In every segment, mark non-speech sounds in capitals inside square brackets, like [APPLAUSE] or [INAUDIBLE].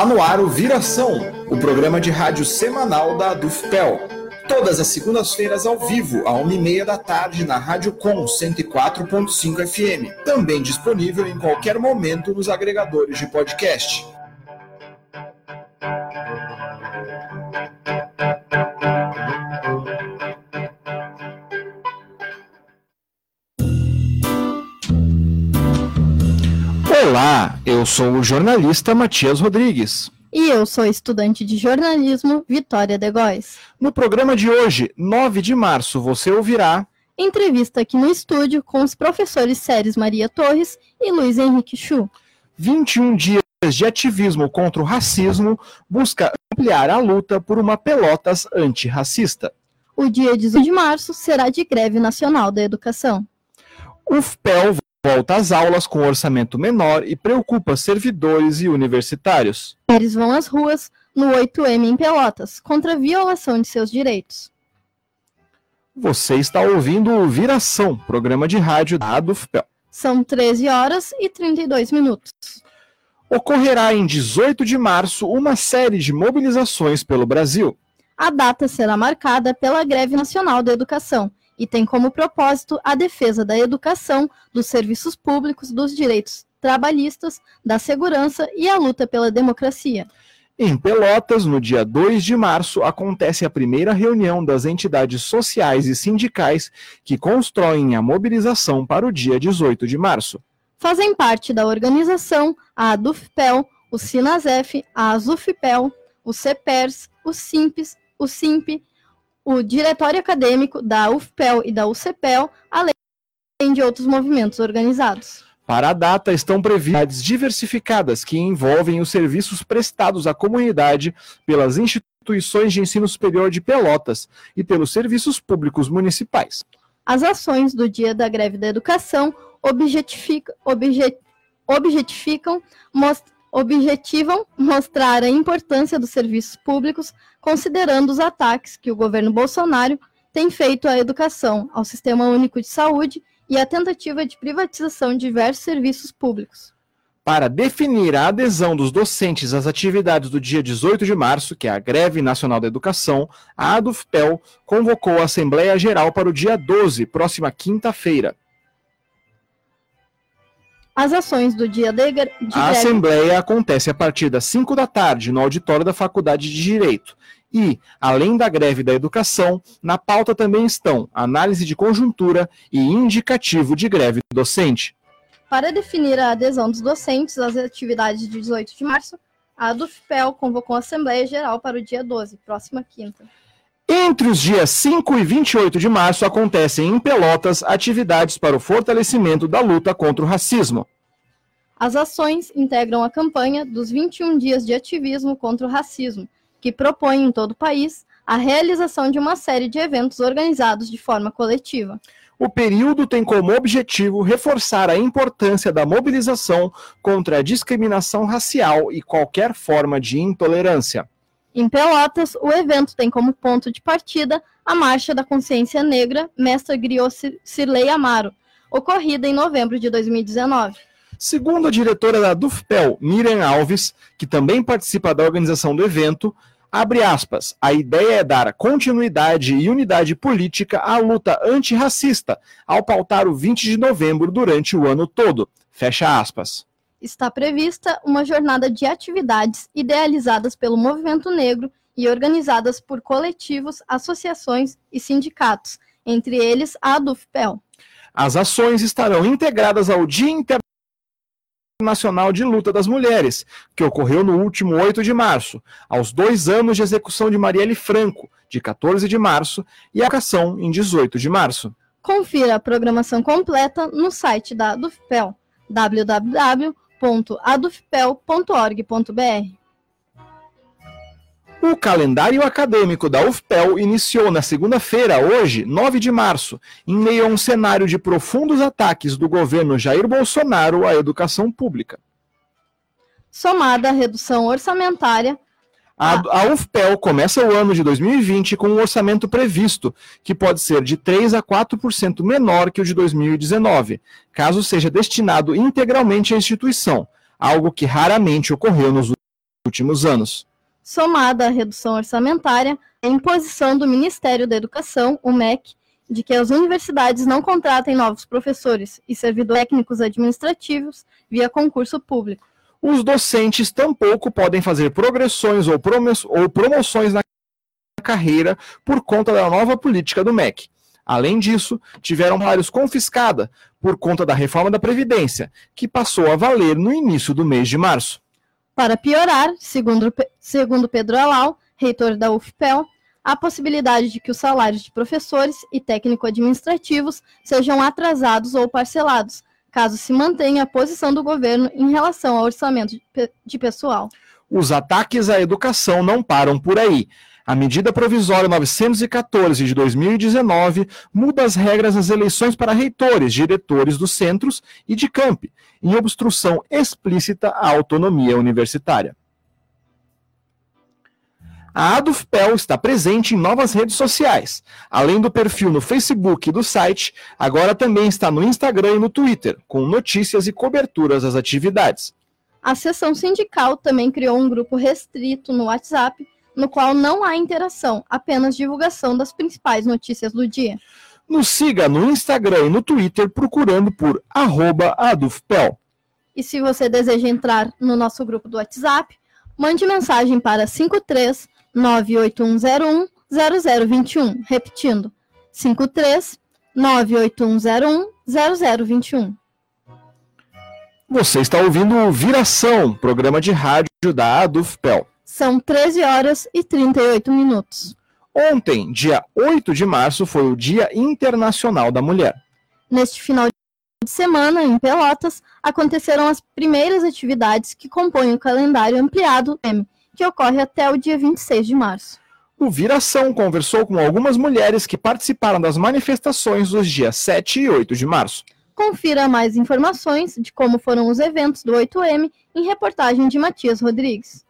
Está no ar o Viração, o programa de rádio semanal da Dufpel. Todas as segundas-feiras ao vivo, à uma e meia da tarde, na Rádio Com 104.5 FM. Também disponível em qualquer momento nos agregadores de podcast. Eu sou o jornalista Matias Rodrigues. E eu sou estudante de jornalismo Vitória de Góes. No programa de hoje, 9 de março, você ouvirá entrevista aqui no estúdio com os professores Séries Maria Torres e Luiz Henrique Chu. 21 dias de ativismo contra o racismo busca ampliar a luta por uma Pelotas antirracista. O dia 18 de março será de greve nacional da educação. O FPEL volta às aulas com orçamento menor e preocupa servidores e universitários. Eles vão às ruas no 8M em Pelotas contra a violação de seus direitos. Você está ouvindo o Viração, programa de rádio da ADUFPEL. São 13 horas e 32 minutos. Ocorrerá em 18 de março uma série de mobilizações pelo Brasil. A data será marcada pela Greve Nacional da Educação, e tem como propósito a defesa da educação, dos serviços públicos, dos direitos trabalhistas, da segurança e a luta pela democracia. Em Pelotas, no dia 2 de março, acontece a primeira reunião das entidades sociais e sindicais que constroem a mobilização para o dia 18 de março. Fazem parte da organização a ADUFPEL, o SINASEF, a AZUFPEL, o CEPERS, o SIMPES, o SIMP, o Diretório Acadêmico da UFPEL e da UCPEL, além de outros movimentos organizados. Para a data, estão previstas diversificadas que envolvem os serviços prestados à comunidade pelas instituições de ensino superior de Pelotas e pelos serviços públicos municipais. As ações do Dia da Greve da Educação objetificam, objet, objetificam most, objetivam mostrar a importância dos serviços públicos, considerando os ataques que o governo Bolsonaro tem feito à educação, ao Sistema Único de Saúde e à tentativa de privatização de diversos serviços públicos. Para definir a adesão dos docentes às atividades do dia 18 de março, que é a Greve Nacional da Educação, a ADUFPEL convocou a Assembleia Geral para o dia 12, próxima quinta-feira. As ações do dia de, de A Assembleia acontece a partir das 5 da tarde no auditório da Faculdade de Direito. E, além da greve da educação, na pauta também estão análise de conjuntura e indicativo de greve docente. Para definir a adesão dos docentes às atividades de 18 de março, a DUFPEL convocou a Assembleia Geral para o dia 12, próxima quinta. Entre os dias 5 e 28 de março acontecem em Pelotas atividades para o fortalecimento da luta contra o racismo. As ações integram a campanha dos 21 dias de ativismo contra o racismo, que propõe em todo o país a realização de uma série de eventos organizados de forma coletiva. O período tem como objetivo reforçar a importância da mobilização contra a discriminação racial e qualquer forma de intolerância. Em Pelotas, o evento tem como ponto de partida a Marcha da Consciência Negra Mestre Griot Cirlei Amaro, ocorrida em novembro de 2019. Segundo a diretora da DUFPEL, Miriam Alves, que também participa da organização do evento, abre aspas, a ideia é dar continuidade e unidade política à luta antirracista, ao pautar o 20 de novembro durante o ano todo. Fecha aspas está prevista uma jornada de atividades idealizadas pelo movimento negro e organizadas por coletivos, associações e sindicatos, entre eles a DUFPEL. As ações estarão integradas ao Dia Internacional de Luta das Mulheres, que ocorreu no último 8 de março, aos dois anos de execução de Marielle Franco, de 14 de março, e a ação em 18 de março. Confira a programação completa no site da DUFPEL, www www.adufpel.org.br. O calendário acadêmico da UFPEL iniciou na segunda-feira, hoje, 9 de março, em meio a um cenário de profundos ataques do governo Jair Bolsonaro à educação pública. Somada à redução orçamentária, a, a UFPEL começa o ano de 2020 com um orçamento previsto, que pode ser de 3 a 4% menor que o de 2019, caso seja destinado integralmente à instituição, algo que raramente ocorreu nos últimos anos. Somada à redução orçamentária, a imposição do Ministério da Educação, o MEC, de que as universidades não contratem novos professores e servidores técnicos administrativos via concurso público. Os docentes tampouco podem fazer progressões ou, ou promoções na carreira por conta da nova política do MEC. Além disso, tiveram salários confiscada por conta da reforma da Previdência, que passou a valer no início do mês de março. Para piorar, segundo, segundo Pedro Alau, reitor da UFPEL, há possibilidade de que os salários de professores e técnico-administrativos sejam atrasados ou parcelados, caso se mantenha a posição do governo em relação ao orçamento de pessoal. Os ataques à educação não param por aí. A medida provisória 914 de 2019 muda as regras das eleições para reitores, diretores dos centros e de campi, em obstrução explícita à autonomia universitária. A ADUFPEL está presente em novas redes sociais. Além do perfil no Facebook e do site, agora também está no Instagram e no Twitter, com notícias e coberturas das atividades. A seção sindical também criou um grupo restrito no WhatsApp, no qual não há interação, apenas divulgação das principais notícias do dia. Nos siga no Instagram e no Twitter procurando por ADUFPEL. E se você deseja entrar no nosso grupo do WhatsApp, mande mensagem para 53 98101 0021. Repetindo, 53 98101 0021. Você está ouvindo o Viração, programa de rádio da ADUFPEL. São 13 horas e 38 minutos. Ontem, dia 8 de março, foi o Dia Internacional da Mulher. Neste final de semana, em Pelotas, aconteceram as primeiras atividades que compõem o calendário ampliado M, que ocorre até o dia 26 de março. O Viração conversou com algumas mulheres que participaram das manifestações dos dias 7 e 8 de março. Confira mais informações de como foram os eventos do 8M em reportagem de Matias Rodrigues.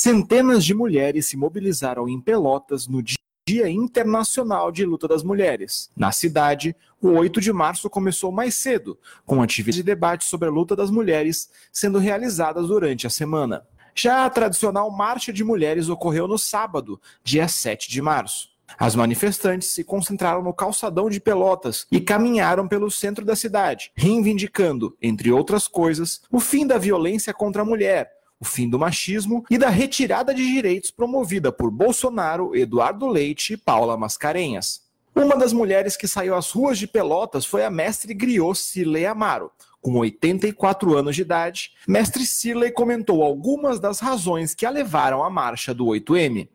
Centenas de mulheres se mobilizaram em Pelotas no Dia Internacional de Luta das Mulheres. Na cidade, o 8 de março começou mais cedo, com atividades de debate sobre a luta das mulheres sendo realizadas durante a semana. Já a tradicional Marcha de Mulheres ocorreu no sábado, dia 7 de março. As manifestantes se concentraram no calçadão de Pelotas e caminharam pelo centro da cidade, reivindicando, entre outras coisas, o fim da violência contra a mulher, o fim do machismo e da retirada de direitos promovida por Bolsonaro, Eduardo Leite e Paula Mascarenhas. Uma das mulheres que saiu às ruas de Pelotas foi a mestre griot Cirlei Amaro. Com 84 anos de idade, mestre Cirlei comentou algumas das razões que a levaram à marcha do 8M.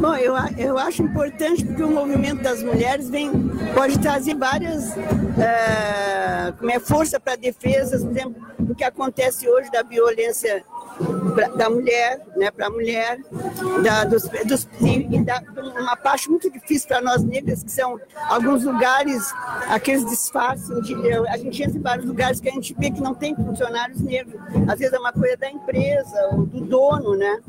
Bom, eu, eu acho importante porque o movimento das mulheres vem, pode trazer várias é, como é, força para defesa, por exemplo, do que acontece hoje da violência pra, da mulher, né, para a mulher, da, dos, dos, e da, uma parte muito difícil para nós negras, que são alguns lugares, aqueles disfarces, de, a gente entra em vários lugares que a gente vê que não tem funcionários negros, às vezes é uma coisa da empresa ou do dono, né?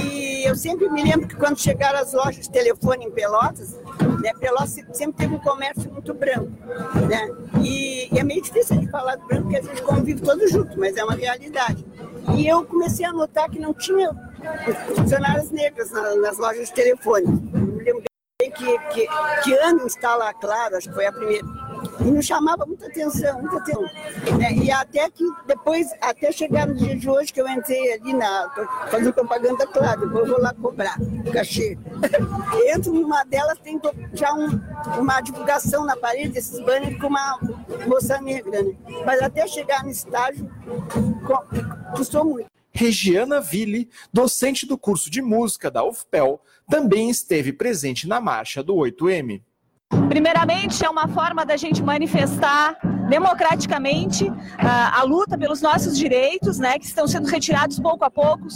E eu sempre me lembro que quando chegaram as lojas de telefone em Pelotas, né, Pelotas sempre teve um comércio muito branco, né? E, e é meio difícil de falar do branco porque a gente convive todos juntos, mas é uma realidade. E eu comecei a notar que não tinha funcionárias negras nas lojas de telefone. Me lembro bem que, que, que ano está lá, claro, acho que foi a primeira. E nos chamava muita atenção, muita atenção. Né? E até que depois, até chegar no dia de hoje, que eu entrei ali na. fazendo propaganda, claro, depois eu vou lá cobrar o cachê. [LAUGHS] Entro numa delas, tem já um, uma divulgação na parede desses banners com uma moça negra, né? Mas até chegar no estágio, custou muito. Regiana Ville, docente do curso de música da UFPEL, também esteve presente na marcha do 8M. Primeiramente, é uma forma da gente manifestar democraticamente a, a, luta pelos nossos direitos, né, que estão sendo retirados pouco a pouco,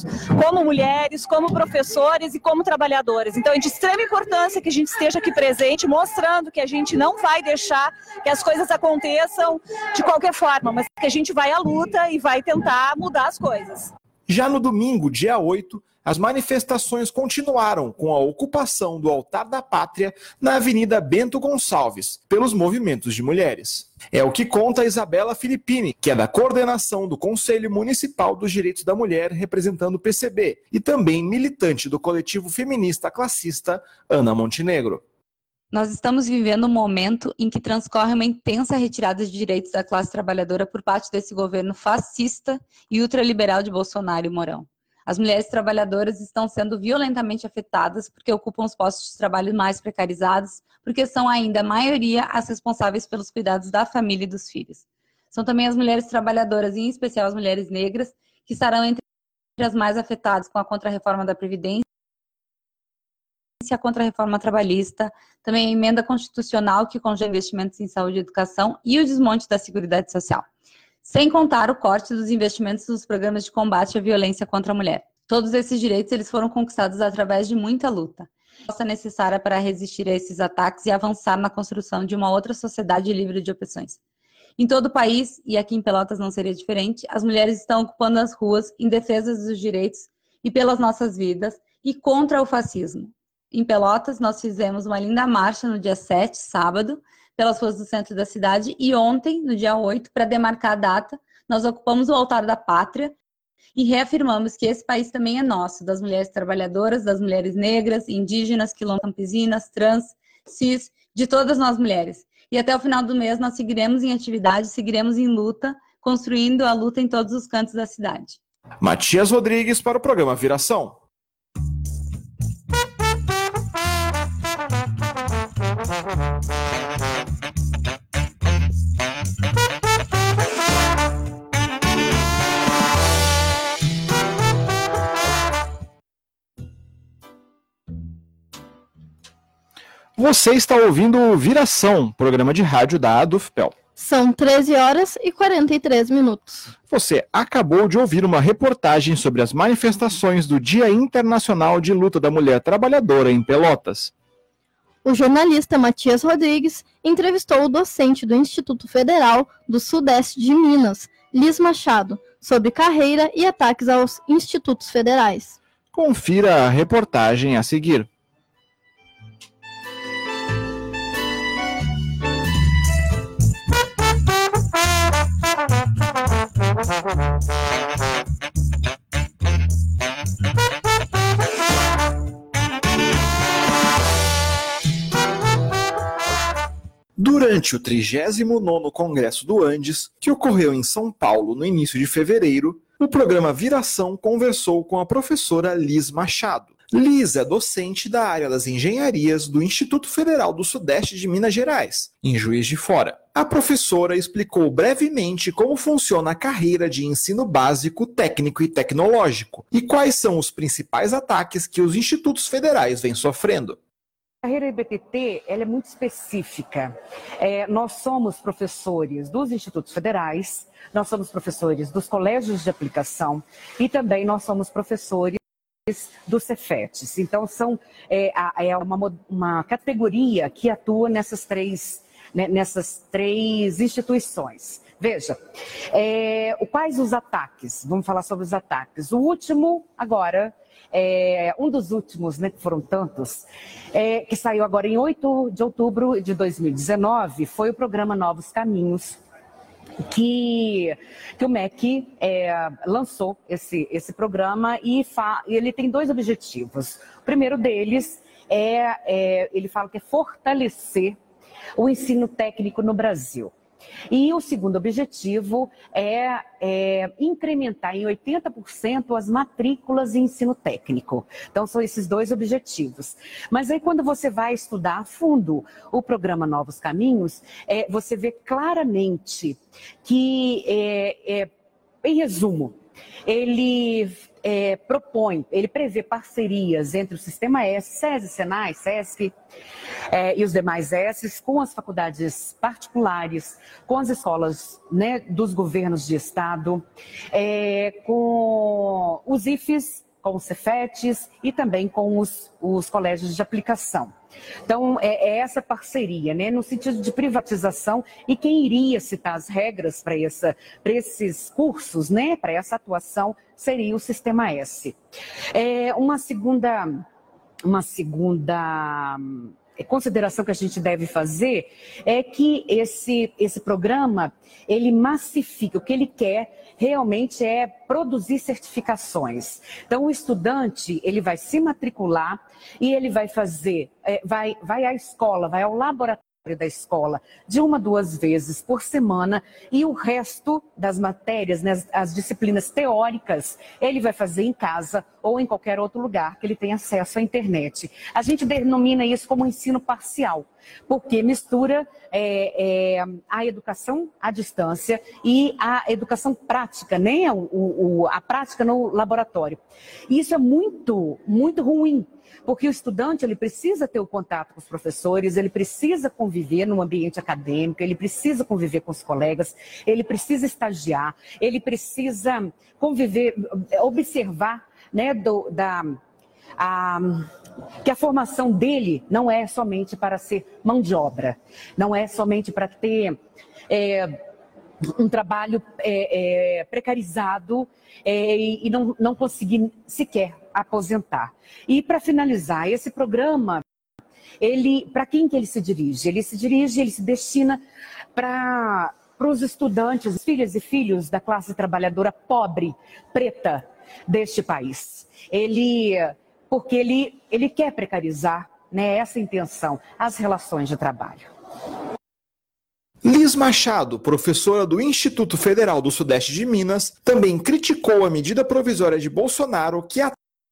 como mulheres, como professores e como trabalhadoras. Então, é de extrema importância que a gente esteja aqui presente, mostrando que a gente não vai deixar que as coisas aconteçam de qualquer forma, mas que a gente vai à luta e vai tentar mudar as coisas. Já no domingo, dia 8, as manifestações continuaram com a ocupação do altar da pátria na Avenida Bento Gonçalves pelos movimentos de mulheres. É o que conta Isabela Filippini, que é da coordenação do Conselho Municipal dos Direitos da Mulher, representando o PCB, e também militante do coletivo feminista classista Ana Montenegro. Nós estamos vivendo um momento em que transcorre uma intensa retirada de direitos da classe trabalhadora por parte desse governo fascista e ultraliberal de Bolsonaro e Mourão. As mulheres trabalhadoras estão sendo violentamente afetadas porque ocupam os postos de trabalho mais precarizados, porque são ainda a maioria as responsáveis pelos cuidados da família e dos filhos. São também as mulheres trabalhadoras, em especial as mulheres negras, que estarão entre as mais afetadas com a contrarreforma da Previdência a contra-reforma trabalhista, também a emenda constitucional que congela investimentos em saúde e educação e o desmonte da Seguridade Social sem contar o corte dos investimentos nos programas de combate à violência contra a mulher. Todos esses direitos eles foram conquistados através de muita luta. Nossa necessária para resistir a esses ataques e avançar na construção de uma outra sociedade livre de opressões. Em todo o país, e aqui em Pelotas não seria diferente, as mulheres estão ocupando as ruas em defesa dos direitos e pelas nossas vidas e contra o fascismo. Em Pelotas, nós fizemos uma linda marcha no dia 7, sábado, pelas ruas do centro da cidade. E ontem, no dia 8, para demarcar a data, nós ocupamos o altar da pátria e reafirmamos que esse país também é nosso, das mulheres trabalhadoras, das mulheres negras, indígenas, quilombolas, trans, cis, de todas nós mulheres. E até o final do mês nós seguiremos em atividade, seguiremos em luta, construindo a luta em todos os cantos da cidade. Matias Rodrigues para o programa Viração. Você está ouvindo Viração, programa de rádio da Adufpel. São 13 horas e 43 minutos. Você acabou de ouvir uma reportagem sobre as manifestações do Dia Internacional de Luta da Mulher Trabalhadora em Pelotas. O jornalista Matias Rodrigues entrevistou o docente do Instituto Federal do Sudeste de Minas, Liz Machado, sobre carreira e ataques aos institutos federais. Confira a reportagem a seguir. Durante o 39º Congresso do Andes, que ocorreu em São Paulo no início de fevereiro, o programa Viração conversou com a professora Liz Machado. Liz é docente da área das engenharias do Instituto Federal do Sudeste de Minas Gerais, em Juiz de Fora. A professora explicou brevemente como funciona a carreira de ensino básico, técnico e tecnológico e quais são os principais ataques que os institutos federais vêm sofrendo. A carreira IBTT ela é muito específica. É, nós somos professores dos institutos federais, nós somos professores dos colégios de aplicação e também nós somos professores dos Cefetes. Então, são, é, é uma, uma categoria que atua nessas três, né, nessas três instituições. Veja, é, quais os ataques? Vamos falar sobre os ataques. O último, agora, é, um dos últimos, né, que foram tantos, é, que saiu agora em 8 de outubro de 2019, foi o programa Novos Caminhos, que, que o MEC é, lançou esse, esse programa e fa, ele tem dois objetivos. O primeiro deles é, é ele fala que é fortalecer o ensino técnico no Brasil. E o segundo objetivo é, é incrementar em 80% as matrículas em ensino técnico. Então, são esses dois objetivos. Mas aí, quando você vai estudar a fundo o programa Novos Caminhos, é, você vê claramente que, é, é, em resumo, ele é, propõe, ele prevê parcerias entre o Sistema S, SESI, SENAI, SESC é, e os demais S, com as faculdades particulares, com as escolas né, dos governos de Estado, é, com os IFES, com os CEFETs e também com os, os colégios de aplicação. Então, é, é, essa parceria, né, no sentido de privatização, e quem iria citar as regras para esses cursos, né, para essa atuação, seria o Sistema S. É, uma segunda. Uma segunda consideração que a gente deve fazer é que esse, esse programa, ele massifica, o que ele quer realmente é produzir certificações. Então, o estudante, ele vai se matricular e ele vai fazer, é, vai, vai à escola, vai ao laboratório da escola de uma, duas vezes por semana e o resto das matérias, né, as disciplinas teóricas, ele vai fazer em casa ou em qualquer outro lugar que ele tenha acesso à internet. A gente denomina isso como ensino parcial, porque mistura é, é, a educação à distância e a educação prática, né, o, o, a prática no laboratório. E isso é muito, muito ruim porque o estudante ele precisa ter o contato com os professores, ele precisa conviver no ambiente acadêmico, ele precisa conviver com os colegas, ele precisa estagiar, ele precisa conviver, observar, né, do, da a, que a formação dele não é somente para ser mão de obra, não é somente para ter é, um trabalho é, é, precarizado é, e não, não conseguir sequer aposentar. E para finalizar, esse programa, ele, para quem que ele se dirige? Ele se dirige, ele se destina para para os estudantes, filhas e filhos da classe trabalhadora pobre, preta deste país. Ele, porque ele, ele quer precarizar, né, essa intenção, as relações de trabalho. Liz Machado, professora do Instituto Federal do Sudeste de Minas, também criticou a medida provisória de Bolsonaro que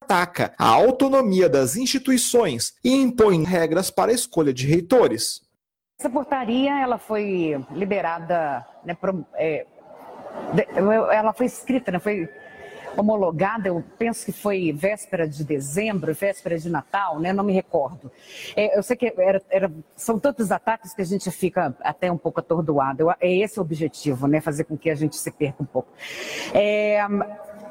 ataca a autonomia das instituições e impõe regras para a escolha de reitores. Essa portaria ela foi liberada, né, pro, é, ela foi escrita, né, foi homologada, eu penso que foi véspera de dezembro, véspera de Natal, né? não me recordo. É, eu sei que era, era, são tantos ataques que a gente fica até um pouco atordoado. Eu, é esse o objetivo, né? fazer com que a gente se perca um pouco. É,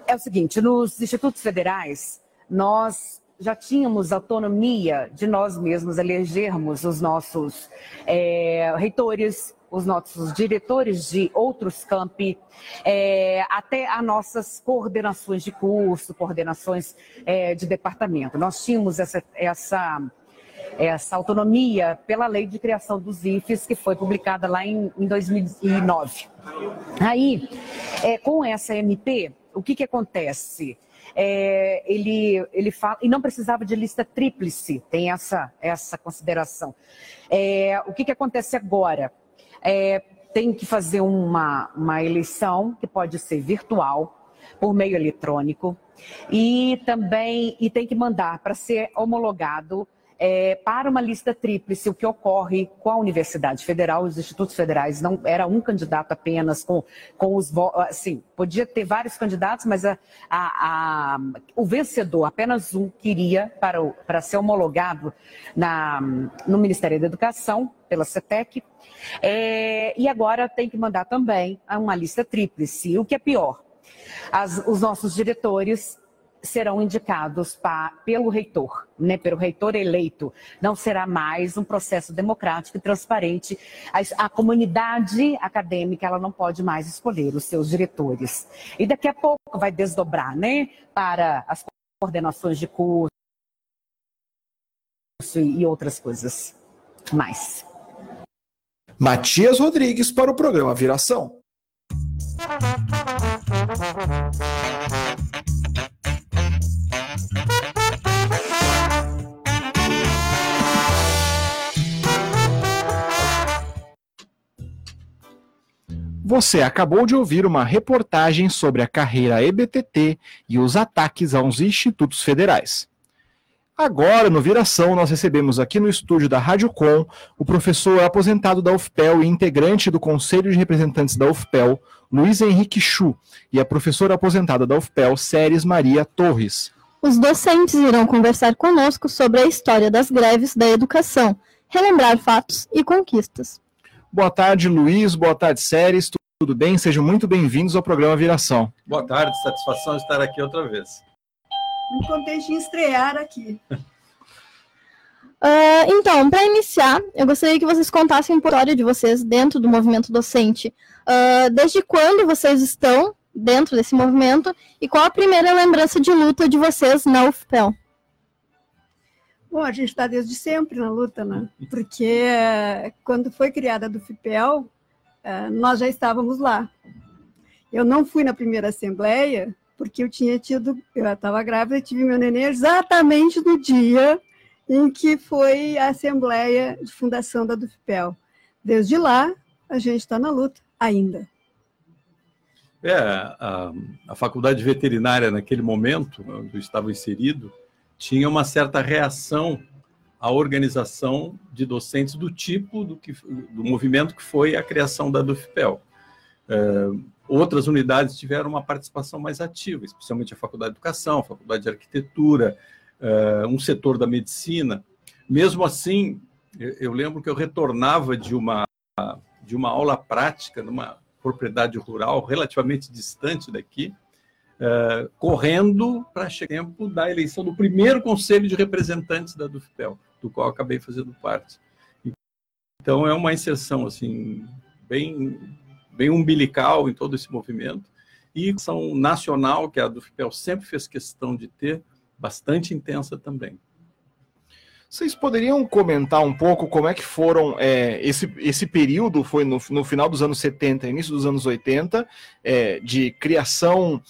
é o seguinte, nos institutos federais, nós já tínhamos autonomia de nós mesmos elegermos os nossos é, reitores, os nossos diretores de outros campi, é, até as nossas coordenações de curso, coordenações é, de departamento. Nós tínhamos essa, essa, essa autonomia pela lei de criação dos IFES, que foi publicada lá em, em 2009. Aí, é, com essa MP, o que, que acontece? É, ele, ele fala, e não precisava de lista tríplice, tem essa, essa consideração. É, o que, que acontece agora? é, tem que fazer uma, uma eleição que pode ser virtual, por meio eletrônico, e também e tem que mandar para ser homologado é, para uma lista tríplice, o que ocorre com a Universidade Federal, os institutos federais, não era um candidato apenas com, com os assim, podia ter vários candidatos, mas a, a, a, o vencedor, apenas um, queria para, o, para ser homologado na, no Ministério da Educação, pela CETEC, é, e agora tem que mandar também uma lista tríplice, o que é pior. As, os nossos diretores serão indicados pa, pelo reitor, né, pelo reitor eleito. Não será mais um processo democrático e transparente. A, a, comunidade acadêmica ela não pode mais escolher os seus diretores. E daqui a pouco vai desdobrar né, para as coordenações de curso e outras coisas mais. Matias Rodrigues para o programa Viração. Você acabou de ouvir uma reportagem sobre a carreira EBTT e os ataques aos institutos federais. Agora, no Viração, nós recebemos aqui no estúdio da Rádio Com o professor aposentado da UFPEL e integrante do Conselho de Representantes da UFPEL, Luiz Henrique Chu, e a professora aposentada da UFPEL, Séries Maria Torres. Os docentes irão conversar conosco sobre a história das greves da educação, relembrar fatos e conquistas. Boa tarde, Luiz. Boa tarde, Séries. Tudo bem? Sejam muito bem-vindos ao programa Viração. Boa tarde, satisfação estar aqui outra vez. Muito contente em estrear aqui. Uh, [LAUGHS] então, para iniciar, eu gostaria que vocês contassem a história de vocês dentro do movimento docente. Uh, desde quando vocês estão dentro desse movimento e qual a primeira lembrança de luta de vocês na UFPEL? Bom, a gente está desde sempre na luta, né? Porque quando foi criada a UFPEL, nós já estávamos lá. Eu não fui na primeira assembleia, porque eu tinha tido, eu estava grávida e tive meu neném exatamente no dia em que foi a assembleia de fundação da Dufpel. Desde lá, a gente está na luta ainda. É, a, a faculdade veterinária, naquele momento, onde eu estava inserido, tinha uma certa reação à organização de docentes do tipo do, que, do movimento que foi a criação da Dufpel. É, outras unidades tiveram uma participação mais ativa, especialmente a Faculdade de Educação, a Faculdade de Arquitetura, uh, um setor da medicina. Mesmo assim, eu, lembro que eu retornava de uma, de uma aula prática numa propriedade rural relativamente distante daqui, uh, correndo para chegar tempo da eleição do primeiro conselho de representantes da Dufpel, do qual acabei fazendo parte. Então, é uma inserção assim bem bem umbilical em todo esse movimento, e ação nacional, que a do FIPEL sempre fez questão de ter, bastante intensa também. Vocês poderiam comentar um pouco como é que foram é, esse, esse período, foi no, no final dos anos 70, início dos anos 80, é, de criação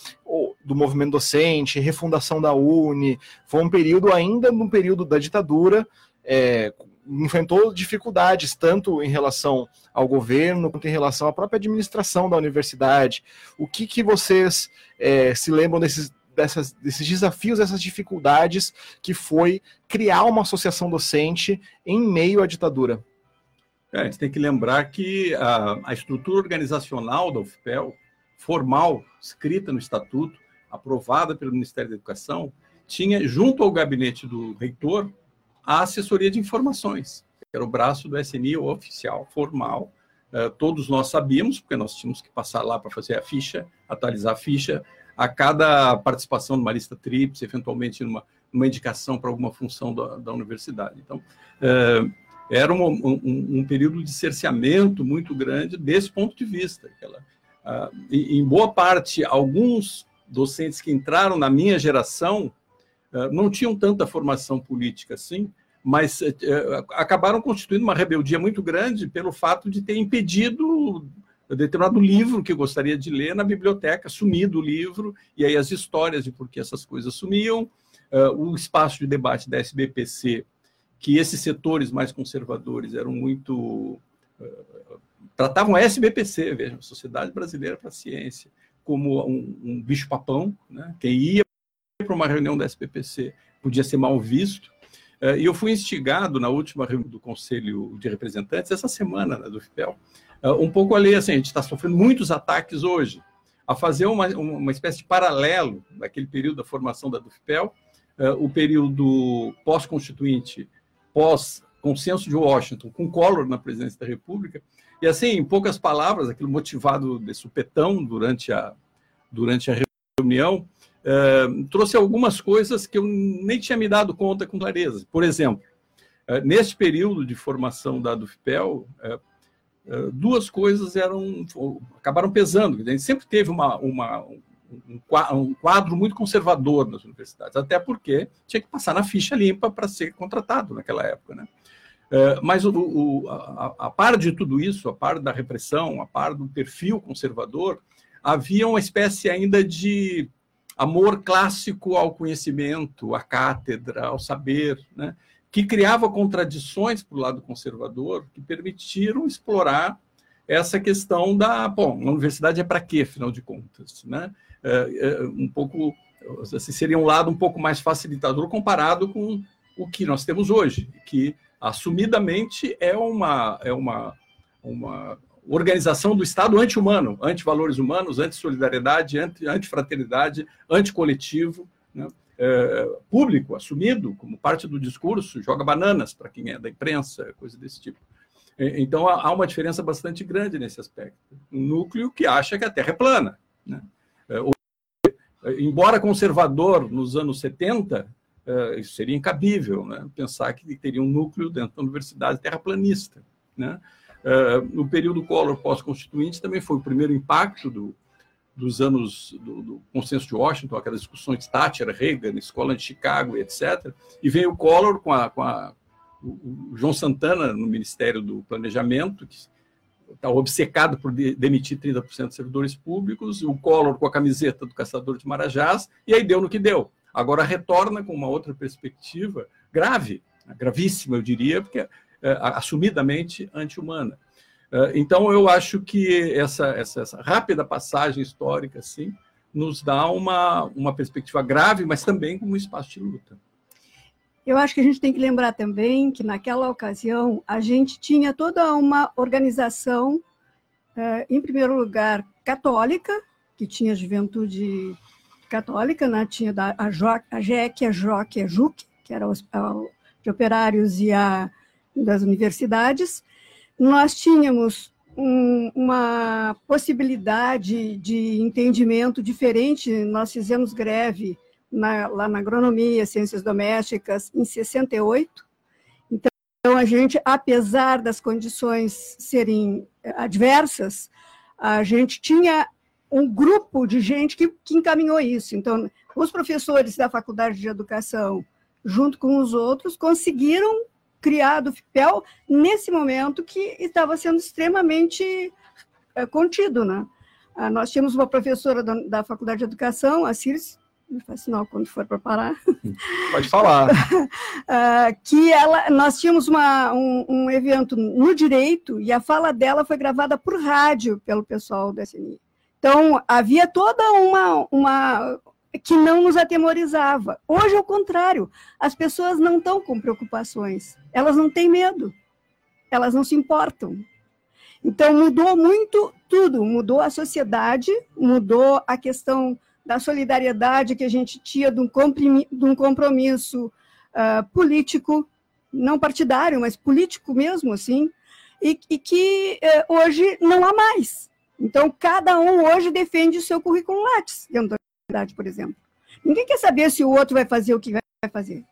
do movimento docente, refundação da UNE, foi um período ainda no período da ditadura, é, enfrentou dificuldades, tanto em relação ao governo, quanto em relação à própria administração da universidade. O que, que vocês é, se lembram desses, dessas, desses desafios, dessas dificuldades que foi criar uma associação docente em meio à ditadura? É, a gente tem que lembrar que a, a estrutura organizacional da UFPEL, formal, escrita no estatuto, aprovada pelo Ministério da Educação, tinha, junto ao gabinete do reitor, a assessoria de informações, que era o braço do SNI oficial, formal. Uh, todos nós sabíamos, porque nós tínhamos que passar lá para fazer a ficha, atualizar a ficha, a cada participação numa lista TRIPS, eventualmente numa, numa indicação para alguma função da, da universidade. Então, uh, era um, um, um, período de cerceamento muito grande desse ponto de vista. Aquela, uh, e, em boa parte, alguns docentes que entraram na minha geração eh, não tinham tanta formação política assim, mas eh, eh, acabaram constituindo uma rebeldia muito grande pelo fato de ter impedido determinado livro que eu gostaria de ler na biblioteca, sumido o livro, e aí as histórias de por que essas coisas sumiam, o espaço de debate da SBPC, que esses setores mais conservadores eram muito. tratavam a SBPC, vejam, Sociedade Brasileira para a Ciência, como um, um bicho-papão, né? quem ia para uma reunião da SPPC podia ser mal visto. Eh, e eu fui instigado na última reunião do Conselho de Representantes, essa semana, né, do FIPEL, eh, um pouco a ler assim, a gente está sofrendo muitos ataques hoje, a fazer uma, uma espécie de paralelo daquele período da formação da DUFPEL, eh, o período pós-constituinte, pós-consenso de Washington, com Collor na presidência da República, e assim, em poucas palavras, aquilo motivado de supetão durante a, durante a reunião, trouxe algumas coisas que eu nem tinha me dado conta com clareza. Por exemplo, uh, neste período de formação da DUFPEL, uh, duas coisas eram acabaram pesando. A gente sempre teve uma, uma, um quadro muito conservador nas universidades, até porque tinha que passar na ficha limpa para ser contratado naquela época. Né? Mas o, o, a, a, par de tudo isso, a par da repressão, a par do perfil conservador, havia uma espécie ainda de amor clássico ao conhecimento, à cátedra, ao saber, né? que criava contradições para o lado conservador, que permitiram explorar essa questão da, bom, a universidade é para quê, afinal de contas, né? É, é, um pouco, assim, seria um lado um pouco mais facilitador comparado com o que nós temos hoje, que assumidamente é uma, é uma, uma organização do Estado anti-humano, anti-valores humanos, anti-solidariedade, anti-fraternidade, anti-coletivo, né? é, público, assumido como parte do discurso, joga bananas para quem é da imprensa, coisa desse tipo. Então há uma diferença bastante grande nesse aspecto. Um núcleo que acha que a Terra é plana. Né? É, embora conservador nos anos 70, é, isso seria incabível, né? pensar que teria um núcleo dentro da universidade terraplanista. Né? É, no período Collor pós-constituinte também foi o primeiro impacto do, dos anos do, do, consenso de Washington, aquelas discussões Thatcher, Reagan, escola de Chicago, etc. E veio o Collor com a, com a o, João Santana no Ministério do Planejamento, que está obcecado por de, demitir 30% de servidores públicos, o Collor com a camiseta do caçador de Marajás, e aí deu no que deu. Agora retorna com uma outra perspectiva grave, gravíssima, eu diria, porque é, assumidamente anti-humana. É, então, eu acho que essa, essa, essa, rápida passagem histórica assim, nos dá uma, uma perspectiva grave, mas também como um espaço de luta. Eu acho que a gente tem que lembrar também que, naquela ocasião, a gente tinha toda uma organização, eh, em primeiro lugar, católica, que tinha juventude católica, né? tinha a, jo, a JEC, a JOC, a JUC, que era de operários e a das universidades. Nós tínhamos um, uma possibilidade de entendimento diferente, nós fizemos greve na, lá na agronomia, ciências domésticas, em 68. Então, a gente, apesar das condições serem adversas, a gente tinha um grupo de gente que, que encaminhou isso. Então, os professores da Faculdade de Educação, junto com os outros, conseguiram criar do FIPEL nesse momento que estava sendo extremamente é, contido. Né? Ah, nós tínhamos uma professora da, da Faculdade de Educação, a Ciris, me faz sinal quando for para parar. [LAUGHS] Pode falar. uh, [LAUGHS] que ela, nós tínhamos uma, um, um, evento no direito e a fala dela foi gravada por rádio pelo pessoal do SNI. Então, havia toda uma, uma que não nos atemorizava. Hoje é o contrário. As pessoas não estão com preocupações. Elas não têm medo. Elas não se importam. Então, mudou muito tudo. Mudou a sociedade, mudou a questão da solidariedade que a gente tinha de um, de um compromisso uh, político, não partidário, mas político mesmo, assim, e, e que uh, hoje não há mais. Então, cada um hoje defende o seu currículo Lattes dentro da universidade, por exemplo. Ninguém quer saber se o outro vai fazer o que vai fazer.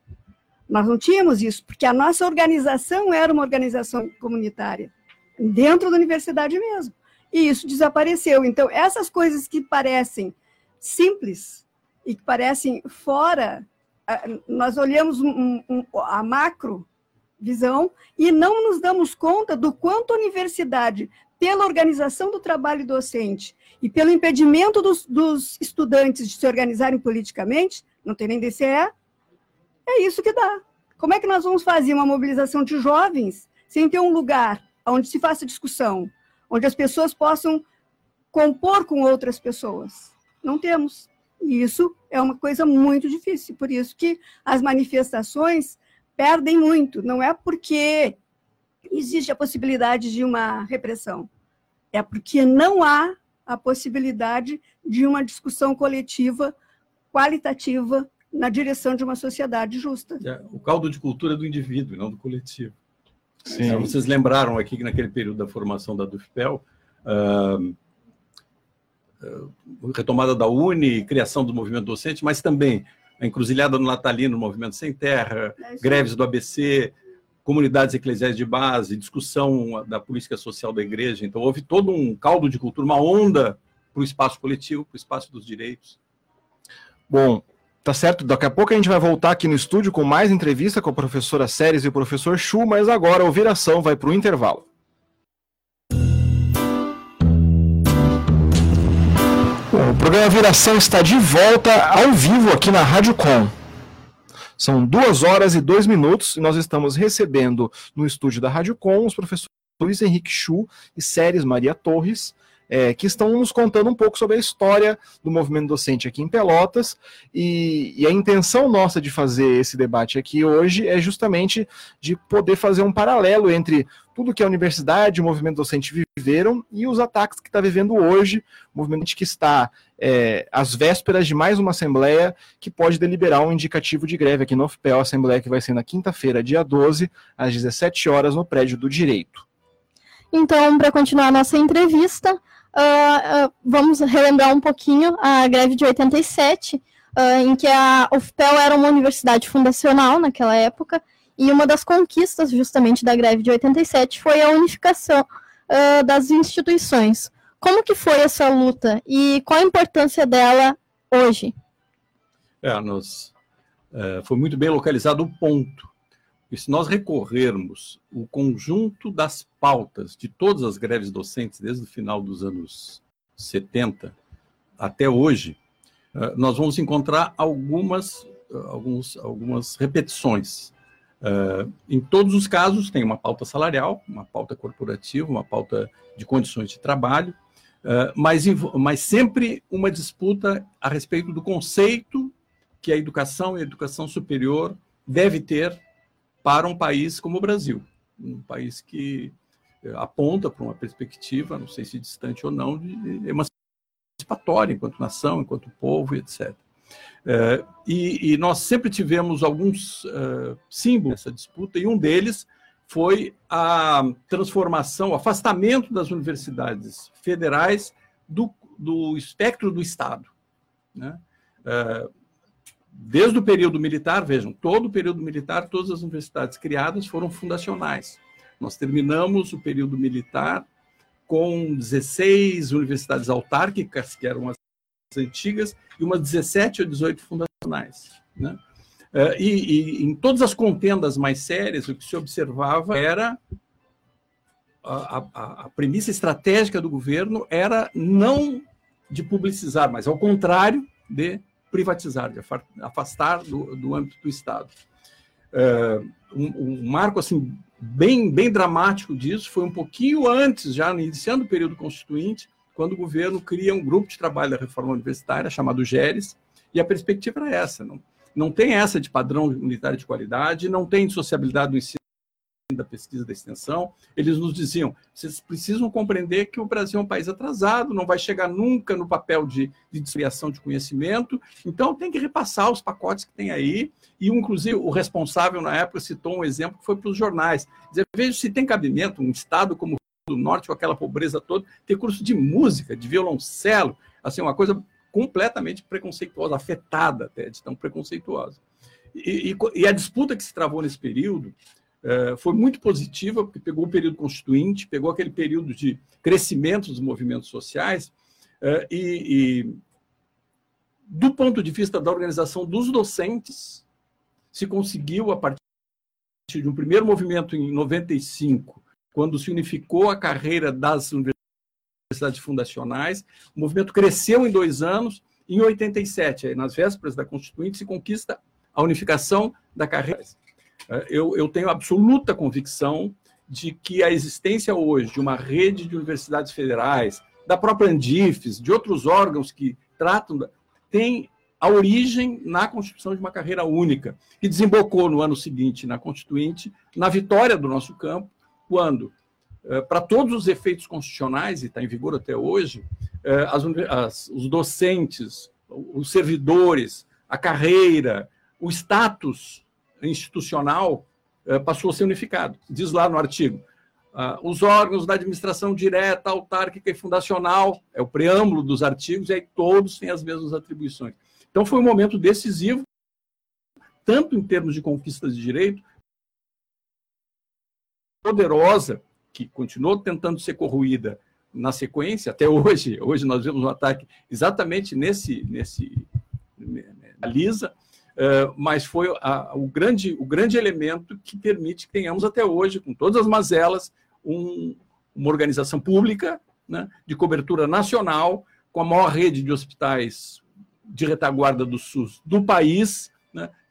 Nós não tínhamos isso, porque a nossa organização era uma organização comunitária, dentro da universidade mesmo. E isso desapareceu. Então, essas coisas que parecem simples e que parecem fora, nós olhamos um, um, a macro visão e não nos damos conta do quanto a universidade, pela organização do trabalho docente e pelo impedimento dos, dos estudantes de se organizarem politicamente, não tem nem DCE, é isso que dá. Como é que nós vamos fazer uma mobilização de jovens sem ter um lugar onde se faça discussão, onde as pessoas possam compor com outras pessoas? Não temos. E isso é uma coisa muito difícil. Por isso que as manifestações perdem muito. Não é porque existe a possibilidade de uma repressão. É porque não há a possibilidade de uma discussão coletiva qualitativa na direção de uma sociedade justa. É, o caldo de cultura do indivíduo, não do coletivo. Sim. É, vocês lembraram aqui que naquele período da formação da DUFPEL, uh, retomada da Uni, criação do movimento docente, mas também a encruzilhada no Natalino, Movimento Sem Terra, é greves do ABC, comunidades eclesiais de base, discussão da política social da igreja. Então, houve todo um caldo de cultura, uma onda para o espaço coletivo, para o espaço dos direitos. Bom, tá certo. Daqui a pouco a gente vai voltar aqui no estúdio com mais entrevista com a professora Séries e o professor Chu, mas agora o Viração vai para o intervalo. o programa Viração está de volta ao vivo aqui na Rádio Com. São duas horas e dois minutos e nós estamos recebendo no estúdio da Rádio Com os professores Luiz Henrique Chu e Séries Maria Torres, é, que estão nos contando um pouco sobre a história do movimento docente aqui em Pelotas. E, e, a intenção nossa de fazer esse debate aqui hoje é justamente de poder fazer um paralelo entre tudo que a universidade, o movimento docente viveram e os ataques que está vivendo hoje, o movimento que está é, às vésperas de mais uma assembleia que pode deliberar um indicativo de greve aqui no UFPEL, a assembleia que vai ser na quinta-feira, dia 12, às 17 horas, no prédio do Direito. Então, para continuar a nossa entrevista, uh, uh, vamos relembrar um pouquinho a greve de 87, uh, em que a UFPEL era uma universidade fundacional naquela época, e uma das conquistas justamente da greve de 87 foi a unificação das instituições. Como que foi essa luta e qual a importância dela hoje? É, é, foi muito bem localizado o ponto. E se nós recorrermos o conjunto das pautas de todas as greves docentes, desde o final dos anos 70 até hoje, nós vamos encontrar algumas, alguns, algumas repetições. Eh, em todos os casos, tem uma pauta salarial, uma pauta corporativa, uma pauta de condições de trabalho, mas, mas sempre uma disputa a respeito do conceito que a educação e a educação superior deve ter para um país como o Brasil, um país que eh, aponta para uma perspectiva, não sei se distante ou não, de emancipatória enquanto nação, enquanto povo, etc. Eh, e, e, nós sempre tivemos alguns uh, símbolos dessa disputa, e um deles foi a transformação, o afastamento das universidades federais do, do espectro do Estado. Né? Uh, desde o período militar, vejam, todo o período militar, todas as universidades criadas foram fundacionais. Nós terminamos o período militar com 16 universidades autárquicas, que eram as antigas, e umas 17 ou 18 fundacionais. Né? Eh, e, e, em todas as contendas mais sérias, o que se observava era a, a, a premissa estratégica do governo era não de publicizar, mas ao contrário de privatizar, de afastar do, do âmbito do Estado. Uh, um, um, marco assim bem, bem dramático disso foi um pouquinho antes, já iniciando o período constituinte, quando o governo cria um grupo de trabalho da reforma universitária chamado GERES, e a perspectiva era essa, não, não tem essa de padrão unitário de qualidade, não tem sociabilidade do ensino da pesquisa da extensão, eles nos diziam: vocês precisam compreender que o Brasil é um país atrasado, não vai chegar nunca no papel de, de distribuição de conhecimento, então tem que repassar os pacotes que tem aí. E, inclusive, o responsável na época citou um exemplo que foi para os jornais: dizer, veja se tem cabimento um estado como do Norte, com aquela pobreza toda, ter curso de música, de violoncelo, assim, uma coisa completamente preconceituosa, afetada até, de tão preconceituosa. E, e, e a disputa que se travou nesse período é, foi muito positiva, porque pegou o período constituinte, pegou aquele período de crescimento dos movimentos sociais, é, e, e, do ponto de vista da organização dos docentes, se conseguiu, a partir de um primeiro movimento em 95, quando se unificou a carreira das universidades fundacionais, o movimento cresceu em dois anos, em 87, nas vésperas da Constituinte, se conquista a unificação da carreira. É, eu, eu tenho absoluta convicção de que a existência hoje de uma rede de universidades federais, da própria Andifes, de outros órgãos que tratam, tem a origem na constituição de uma carreira única, que desembocou no ano seguinte na Constituinte, na vitória do nosso campo, quando, é, para todos os efeitos constitucionais, e está em vigor até hoje, é, as, as, os docentes, os servidores, a carreira, o status institucional eh, passou a ser unificado. Diz lá no artigo. Uh, os órgãos da administração direta, autárquica e fundacional, é o preâmbulo dos artigos, e aí todos têm as mesmas atribuições. Então foi um momento decisivo, tanto em termos de conquistas de direito, poderosa, que continuou tentando ser corroída na sequência, até hoje, [LAUGHS] hoje nós vemos um ataque exatamente nesse, nesse, na Lisa, Uh, mas foi a, o, grande, o grande elemento que permite que tenhamos até hoje, com todas as mazelas, um, uma organização pública né, de cobertura nacional, com a maior rede de hospitais de retaguarda do SUS do país, né,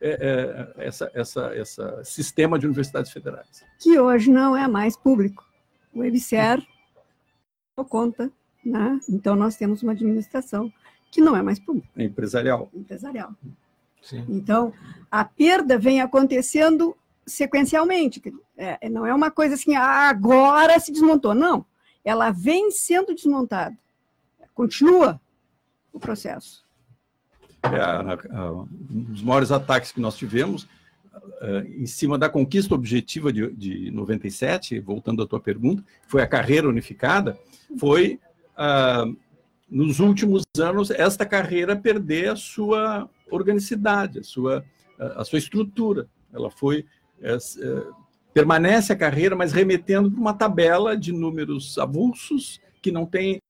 é, é, essa, essa, essa sistema de universidades federais. Que hoje não é mais público. O EBSER [LAUGHS] conta Né? Então, nós temos uma administração que não é mais pública. É empresarial. Empresarial. Sim. Então, a perda vem acontecendo sequencialmente. É, não é uma coisa assim, ah, agora se desmontou. Não. Ela vem sendo desmontada. Continua o processo. É, a, um dos maiores ataques que nós tivemos uh, em cima da conquista objetiva de, de 97, voltando à tua pergunta, foi a carreira unificada, foi uh, nos últimos anos esta carreira perder a sua organicidade, a sua, a sua estrutura. Ela foi é, é, permanece a carreira, mas remetendo para uma tabela de números avulsos que não tem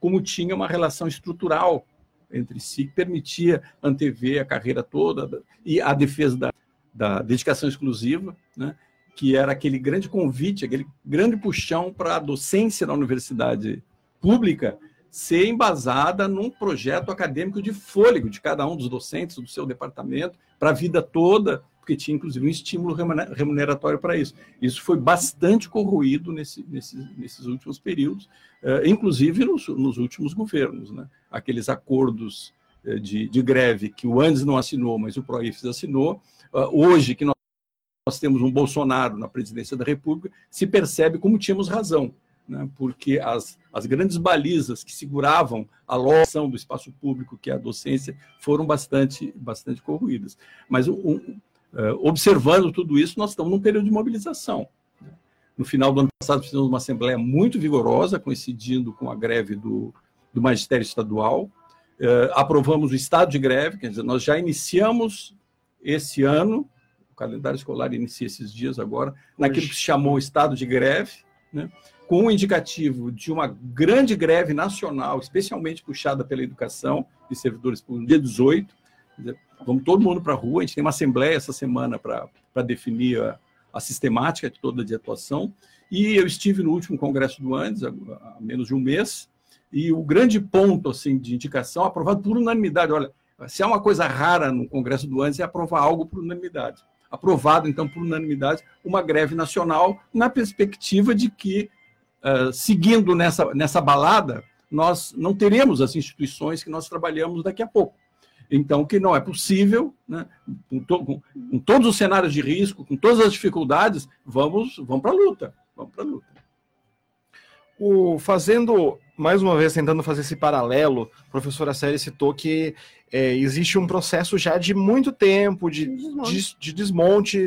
como tinha uma relação estrutural entre si que permitia antever a carreira toda e a defesa da, da dedicação exclusiva, né, que era aquele grande convite, aquele grande puxão para a docência na universidade pública ser embasada num projeto acadêmico de fôlego de cada um dos docentes do seu departamento para a vida toda, porque tinha inclusive um estímulo remuneratório para isso. Isso foi bastante corroído nesse, nesse, nesses últimos períodos, uh, inclusive nos, nos, últimos governos. Né? Aqueles acordos uh, de, de, greve que o Andes não assinou, mas o Proifes assinou, uh, hoje que nós, nós temos um Bolsonaro na presidência da República, se percebe como tínhamos razão né, porque as, as grandes balizas que seguravam a locação do espaço público, que é a docência, foram bastante, bastante corroídas. Mas um, observando tudo isso, nós estamos num período de mobilização. No final do ano passado, fizemos uma assembleia muito vigorosa, coincidindo com a greve do, do magistério estadual. Uh, aprovamos o estado de greve, quer dizer, nós já iniciamos esse ano, o calendário escolar inicia esses dias agora, naquilo que se chamou estado de greve, né? com o indicativo de uma grande greve nacional, especialmente puxada pela educação de servidores públicos, dia 18. Vamos todo mundo para a rua, a gente tem uma assembleia essa semana para definir a, a, sistemática de toda de atuação. E eu estive no último congresso do Andes, há, menos de um mês, e o grande ponto assim de indicação, aprovado por unanimidade, olha, se há uma coisa rara no congresso do Andes é aprovar algo por unanimidade. Aprovado, então, por unanimidade, uma greve nacional, na perspectiva de que uh, seguindo nessa, nessa balada, nós não teremos as instituições que nós trabalhamos daqui a pouco. Então, que não é possível, né, com, to, com, com, todos os cenários de risco, com todas as dificuldades, vamos, vamos para a luta. Vamos para a luta. O, fazendo, mais uma vez, tentando fazer esse paralelo, a professora Série citou que é, existe um processo já de muito tempo de desmonte. de, de desmonte,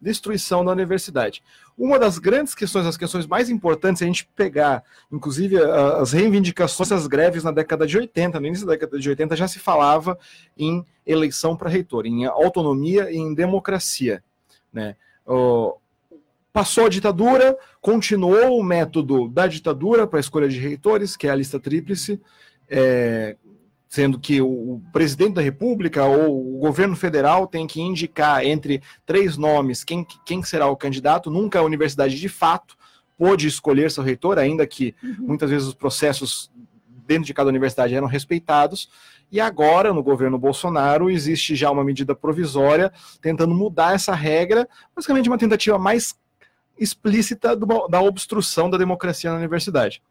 destruição da universidade. Uma das grandes questões, as questões mais importantes, é a gente pegar, inclusive, as reivindicações das greves na década de 80, no início da década de 80, já se falava em eleição para reitor, em autonomia e em democracia. Né? passou a ditadura, continuou o método da ditadura para a escolha de reitores, que é a lista tríplice, é, sendo que o presidente da República ou o governo federal tem que indicar entre três nomes quem, quem será o candidato. Nunca a universidade, de fato, pôde escolher seu reitor, ainda que uhum. muitas vezes os processos dentro de cada universidade eram respeitados. E agora, no governo Bolsonaro, existe já uma medida provisória tentando mudar essa regra, basicamente uma tentativa mais explícita do, da obstrução da democracia na universidade.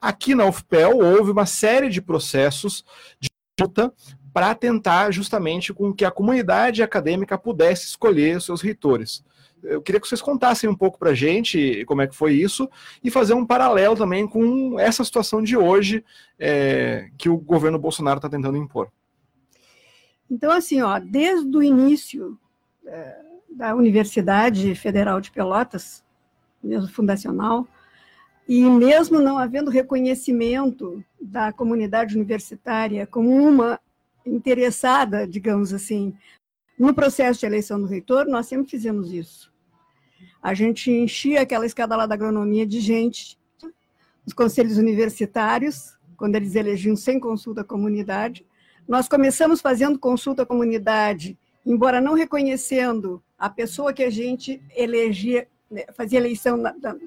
Aqui na UFPEL houve uma série de processos de luta para tentar justamente com que a comunidade acadêmica pudesse escolher os seus reitores. Eu queria que vocês contassem um pouco para a gente como é que foi isso e fazer um paralelo também com essa situação de hoje é, que o governo Bolsonaro está tentando impor. Então, assim, ó, desde o início é, da Universidade Federal de Pelotas, mesmo fundacional, e mesmo não havendo reconhecimento da comunidade universitária como uma interessada, digamos assim, no processo de eleição do reitor, nós sempre fizemos isso. A gente enchia aquela escada lá da agronomia de gente, os conselhos universitários, quando eles elegiam sem consulta à comunidade. Nós começamos fazendo consulta à comunidade, embora não reconhecendo a pessoa que a gente elegia, né, fazia eleição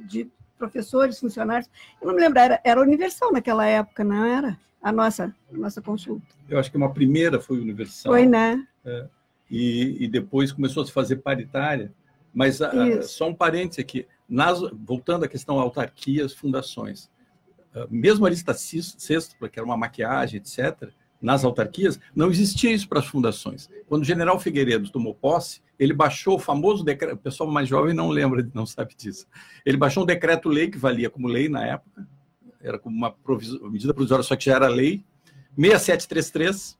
de professores, funcionários. Eu não me lembro, era, era universal naquela época, não era? A nossa, a nossa consulta. Eu acho que uma primeira foi universal. Foi, né? É, e, e depois começou a se fazer paritária. Mas a, só um parêntese aqui. Nas, voltando à questão autarquias, fundações. ah, mesmo a lista sexta, que era uma maquiagem, etc., nas autarquias, não existia isso para as fundações. Quando o general Figueiredo tomou posse, ele baixou o famoso decreto, o pessoal mais jovem não lembra, não sabe disso. Ele baixou um decreto-lei que valia como lei na época, era como uma medida provisória, só que já era lei, 6733,